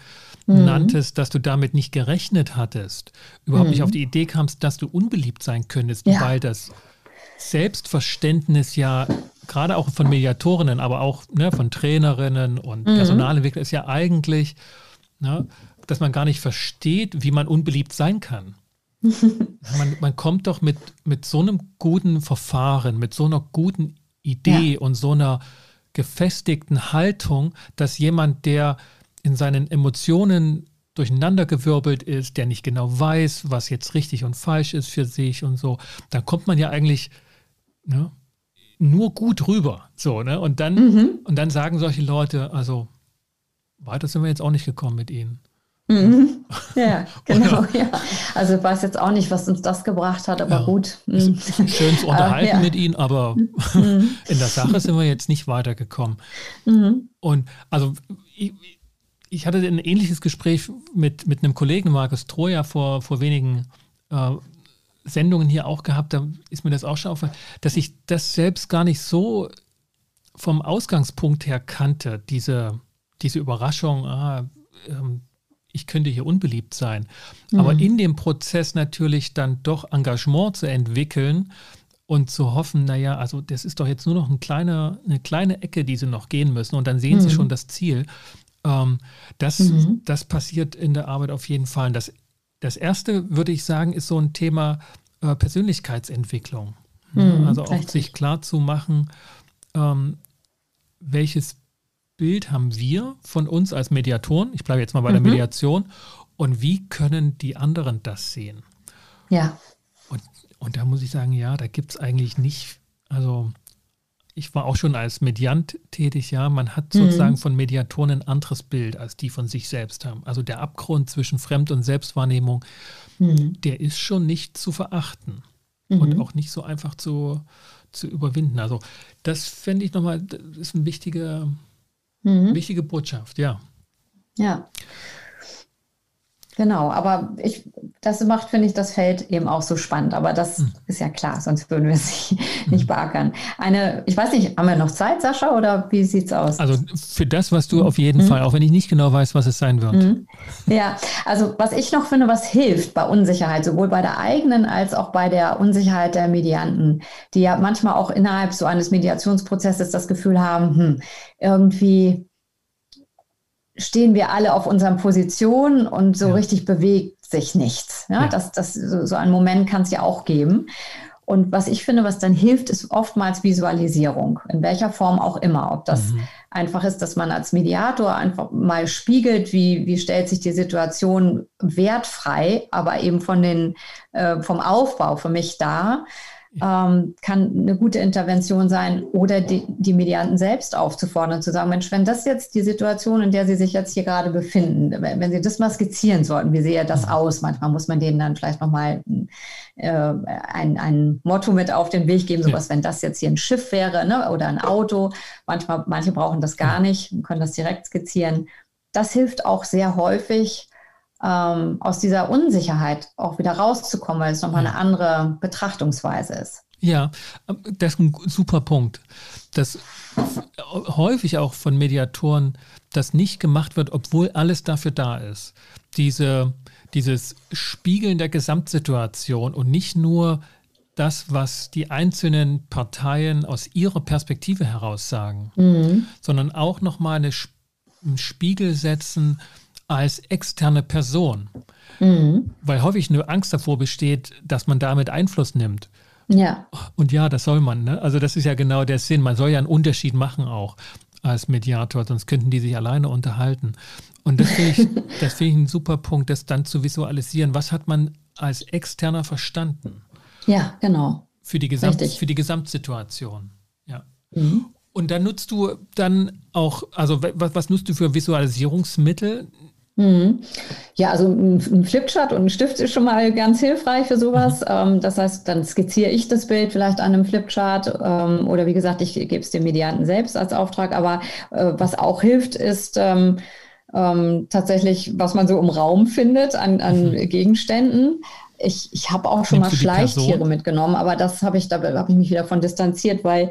mhm. nanntest, dass du damit nicht gerechnet hattest, überhaupt mhm. nicht auf die Idee kamst, dass du unbeliebt sein könntest, ja. weil das Selbstverständnis ja gerade auch von Mediatorinnen, aber auch ne, von Trainerinnen und mhm. Personalentwicklern ist ja eigentlich, ne, dass man gar nicht versteht, wie man unbeliebt sein kann. man, man, kommt doch mit, mit so einem guten Verfahren, mit so einer guten Idee ja. und so einer gefestigten Haltung, dass jemand, der in seinen Emotionen durcheinandergewirbelt ist, der nicht genau weiß, was jetzt richtig und falsch ist für sich und so, dann kommt man ja eigentlich ne, nur gut rüber. So, ne? Und dann, mhm. und dann sagen solche Leute, also weiter sind wir jetzt auch nicht gekommen mit ihnen. Mhm. Ja, genau. ja. Also ich weiß jetzt auch nicht, was uns das gebracht hat, aber ja, gut. Mhm. Schön zu unterhalten ja. mit Ihnen, aber mhm. in der Sache sind wir jetzt nicht weitergekommen. Mhm. Und also ich, ich, hatte ein ähnliches Gespräch mit, mit einem Kollegen, Markus Troja, vor, vor wenigen äh, Sendungen hier auch gehabt. Da ist mir das auch schon aufgefallen, dass ich das selbst gar nicht so vom Ausgangspunkt her kannte, diese, diese Überraschung, ah, ähm, ich könnte hier unbeliebt sein. Mhm. Aber in dem Prozess natürlich dann doch Engagement zu entwickeln und zu hoffen, naja, also das ist doch jetzt nur noch ein kleiner, eine kleine Ecke, die sie noch gehen müssen und dann sehen mhm. sie schon das Ziel. Ähm, das, mhm. das passiert in der Arbeit auf jeden Fall. Das, das erste, würde ich sagen, ist so ein Thema äh, Persönlichkeitsentwicklung. Mhm, also auch richtig. sich klar zu machen, ähm, welches Bild haben wir von uns als Mediatoren? Ich bleibe jetzt mal bei der mhm. Mediation. Und wie können die anderen das sehen? Ja. Und, und da muss ich sagen, ja, da gibt es eigentlich nicht, also ich war auch schon als Mediant tätig, ja, man hat sozusagen mhm. von Mediatoren ein anderes Bild, als die von sich selbst haben. Also der Abgrund zwischen Fremd- und Selbstwahrnehmung, mhm. der ist schon nicht zu verachten mhm. und auch nicht so einfach zu, zu überwinden. Also das fände ich nochmal, das ist ein wichtiger, Mhm. Wichtige Botschaft, ja. Ja. Genau, aber ich, das macht, finde ich, das Feld eben auch so spannend. Aber das hm. ist ja klar, sonst würden wir es nicht hm. beackern. Eine, ich weiß nicht, haben wir noch Zeit, Sascha, oder wie sieht es aus? Also für das, was du auf jeden hm. Fall, auch wenn ich nicht genau weiß, was es sein wird. Hm. Ja, also was ich noch finde, was hilft bei Unsicherheit, sowohl bei der eigenen als auch bei der Unsicherheit der Medianten, die ja manchmal auch innerhalb so eines Mediationsprozesses das Gefühl haben, hm, irgendwie stehen wir alle auf unseren Positionen und so ja. richtig bewegt sich nichts. Ja, ja. Das, das, so, so einen Moment kann es ja auch geben. Und was ich finde, was dann hilft, ist oftmals Visualisierung, in welcher Form auch immer. Ob das mhm. einfach ist, dass man als Mediator einfach mal spiegelt, wie, wie stellt sich die Situation wertfrei, aber eben von den, äh, vom Aufbau für mich dar ähm, kann eine gute Intervention sein oder die, die Medianten selbst aufzufordern, zu sagen, Mensch, wenn das jetzt die Situation, in der Sie sich jetzt hier gerade befinden, wenn, wenn Sie das mal skizzieren sollten, wie sehe das mhm. aus? Manchmal muss man denen dann vielleicht nochmal äh, ein, ein Motto mit auf den Weg geben, sowas, ja. wenn das jetzt hier ein Schiff wäre ne, oder ein Auto. Manchmal, manche brauchen das gar nicht, können das direkt skizzieren. Das hilft auch sehr häufig, ähm, aus dieser Unsicherheit auch wieder rauszukommen, weil es nochmal ja. eine andere Betrachtungsweise ist. Ja, das ist ein super Punkt. Dass häufig auch von Mediatoren das nicht gemacht wird, obwohl alles dafür da ist. Diese, dieses Spiegeln der Gesamtsituation und nicht nur das, was die einzelnen Parteien aus ihrer Perspektive heraus sagen, mhm. sondern auch nochmal eine, einen Spiegel setzen, als externe Person. Mhm. Weil häufig eine Angst davor besteht, dass man damit Einfluss nimmt. Ja. Und ja, das soll man. Ne? Also das ist ja genau der Sinn. Man soll ja einen Unterschied machen auch als Mediator, sonst könnten die sich alleine unterhalten. Und das finde ich, das find ich ein super Punkt, das dann zu visualisieren. Was hat man als Externer verstanden? Ja, genau. Für die, Gesamt, für die Gesamtsituation. Ja. Mhm. Und dann nutzt du dann auch, also was, was nutzt du für Visualisierungsmittel? Mhm. Ja, also ein Flipchart und ein Stift ist schon mal ganz hilfreich für sowas. Mhm. Ähm, das heißt, dann skizziere ich das Bild vielleicht an einem Flipchart ähm, oder wie gesagt, ich gebe es dem Medianten selbst als Auftrag. Aber äh, was auch hilft, ist ähm, tatsächlich, was man so im Raum findet an, an mhm. Gegenständen. Ich, ich habe auch schon Nimmst mal Schleichtiere mitgenommen, aber das habe ich, da habe ich mich wieder von distanziert, weil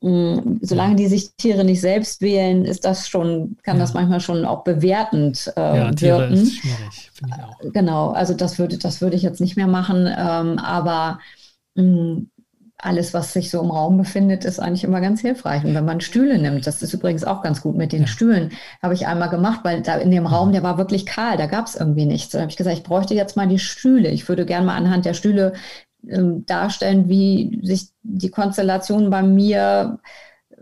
solange die sich Tiere nicht selbst wählen, ist das schon, kann ja. das manchmal schon auch bewertend äh, ja, Tiere wirken. Ist schwierig, ich auch. Genau, also das würde, das würde ich jetzt nicht mehr machen, ähm, aber mh, mm, alles, was sich so im Raum befindet, ist eigentlich immer ganz hilfreich. Und wenn man Stühle nimmt, das ist übrigens auch ganz gut mit den ja. Stühlen, habe ich einmal gemacht, weil da in dem Raum, der war wirklich kahl, da gab es irgendwie nichts. Da habe ich gesagt, ich bräuchte jetzt mal die Stühle. Ich würde gerne mal anhand der Stühle darstellen, wie sich die Konstellation bei mir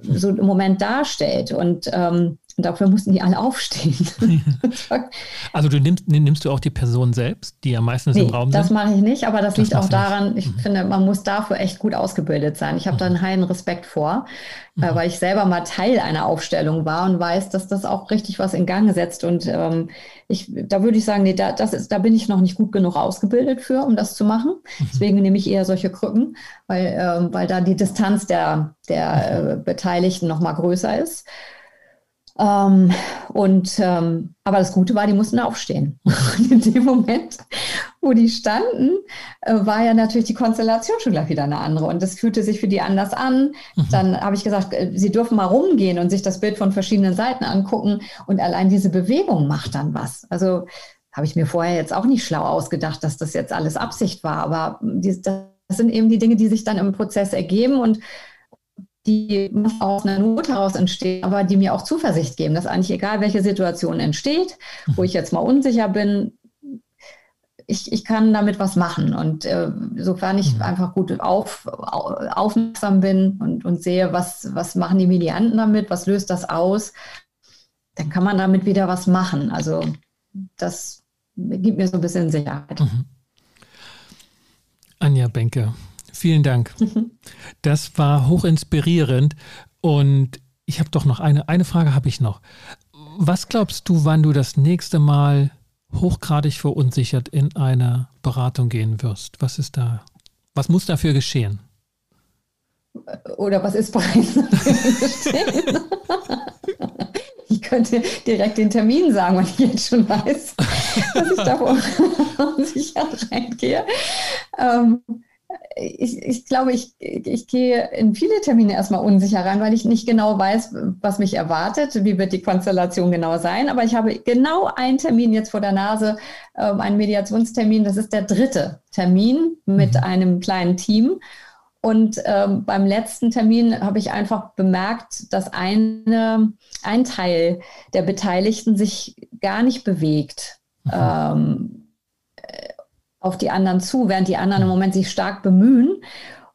so im Moment darstellt. Und ähm, Und dafür mussten die alle aufstehen. also du nimmst, nimmst du auch die Person selbst, die ja meistens nee, im Raum sind? das mache ich nicht, aber das, das liegt auch daran, ich mhm. finde, man muss dafür echt gut ausgebildet sein. Ich habe mhm. da einen heilen Respekt vor, äh, mhm. weil ich selber mal Teil einer Aufstellung war und weiß, dass das auch richtig was in Gang setzt. Und ähm, ich, da würde ich sagen, nee, da, das ist, da bin ich noch nicht gut genug ausgebildet für, um das zu machen. Mhm. Deswegen nehme ich eher solche Krücken, weil, ähm, weil da die Distanz der, der mhm. äh, Beteiligten noch mal größer ist. Ähm, und ähm, aber das Gute war, die mussten aufstehen. Und in dem Moment, wo die standen, äh, war ja natürlich die Konstellation schon gleich wieder eine andere. Und das fühlte sich für die anders an. Mhm. Dann habe ich gesagt, äh, sie dürfen mal rumgehen und sich das Bild von verschiedenen Seiten angucken. Und allein diese Bewegung macht dann was. Also habe ich mir vorher jetzt auch nicht schlau ausgedacht, dass das jetzt alles Absicht war. Aber die, das sind eben die Dinge, die sich dann im Prozess ergeben. Und die aus einer Not heraus entstehen, aber die mir auch Zuversicht geben, dass eigentlich egal, welche Situation entsteht, wo ich jetzt mal unsicher bin, ich, ich kann damit was machen. Und äh, sofern ich mhm. einfach gut auf, aufmerksam bin und, und sehe, was, was machen die Medianten damit, was löst das aus, dann kann man damit wieder was machen. Also das gibt mir so ein bisschen Sicherheit. Mhm. Anja Benke, Vielen Dank. Das war hochinspirierend. Und ich habe doch noch eine, eine Frage habe ich noch. Was glaubst du, wann du das nächste Mal hochgradig verunsichert in eine Beratung gehen wirst? Was ist da? Was muss dafür geschehen? Oder was ist bereits geschehen? ich könnte direkt den Termin sagen, wenn ich jetzt schon weiß, dass ich da unsicher reingehe. Ähm, ich, ich glaube, ich, ich gehe in viele Termine erstmal unsicher rein, weil ich nicht genau weiß, was mich erwartet, wie wird die Konstellation genau sein. Aber ich habe genau einen Termin jetzt vor der Nase, äh, einen Mediationstermin. Das ist der dritte Termin mit mhm. einem kleinen Team. Und ähm, beim letzten Termin habe ich einfach bemerkt, dass eine, ein Teil der Beteiligten sich gar nicht bewegt. Mhm. Ähm, auf die anderen zu, während die anderen im Moment sich stark bemühen.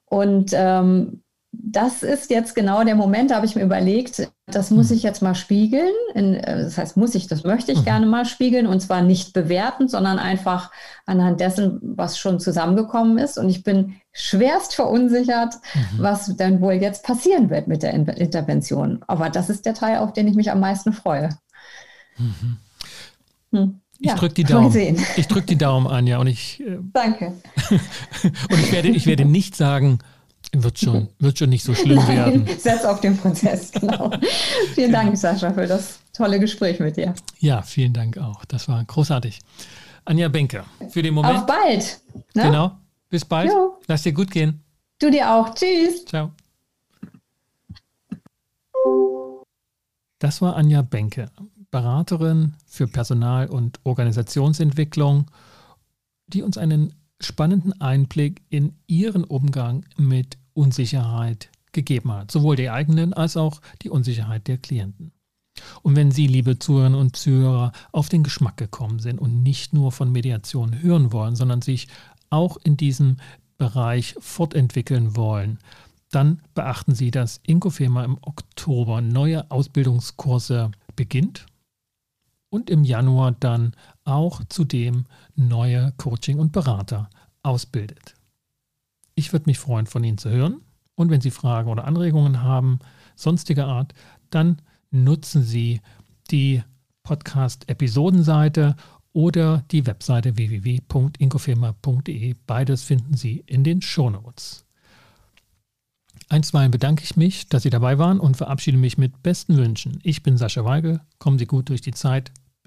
Und ähm, das ist jetzt genau der Moment, da habe ich mir überlegt, das muss ich jetzt mal spiegeln. In, äh, das heißt, muss ich, das möchte ich mhm. gerne mal spiegeln und zwar nicht bewerten, sondern einfach anhand dessen, was schon zusammengekommen ist. Und ich bin schwerst verunsichert, mhm. was denn wohl jetzt passieren wird mit der Intervention. Aber das ist der Teil, auf den ich mich am meisten freue. Mhm. Hm. Ich ja, drücke die Daumen. Ich drücke die Daumen, Anja. Und ich, äh, Danke. und ich werde, ich werde nicht sagen, wird schon, wird schon nicht so schlimm Nein, werden. Setz auf den Prozess, genau. vielen Dank, Sascha, für das tolle Gespräch mit dir. Ja, vielen Dank auch. Das war großartig. Anja Benke, für den Moment. Auf bald. Ne? Genau. Bis bald. Jo. Lass dir gut gehen. Du dir auch. Tschüss. Ciao. Das war Anja Benke. Beraterin für Personal- und Organisationsentwicklung, die uns einen spannenden Einblick in ihren Umgang mit Unsicherheit gegeben hat, sowohl die eigenen als auch die Unsicherheit der Klienten. Und wenn Sie, liebe Zuhörerinnen und Zuhörer, auf den Geschmack gekommen sind und nicht nur von Mediation hören wollen, sondern sich auch in diesem Bereich fortentwickeln wollen, dann beachten Sie, dass Inkofema im Oktober neue Ausbildungskurse beginnt und im Januar dann auch zudem neue Coaching und Berater ausbildet. Ich würde mich freuen, von Ihnen zu hören. Und wenn Sie Fragen oder Anregungen haben, sonstiger Art, dann nutzen Sie die Podcast-Episodenseite oder die Webseite www.inkofirma.de. Beides finden Sie in den Shownotes. Einstweilen bedanke ich mich, dass Sie dabei waren und verabschiede mich mit besten Wünschen. Ich bin Sascha Weigel. Kommen Sie gut durch die Zeit.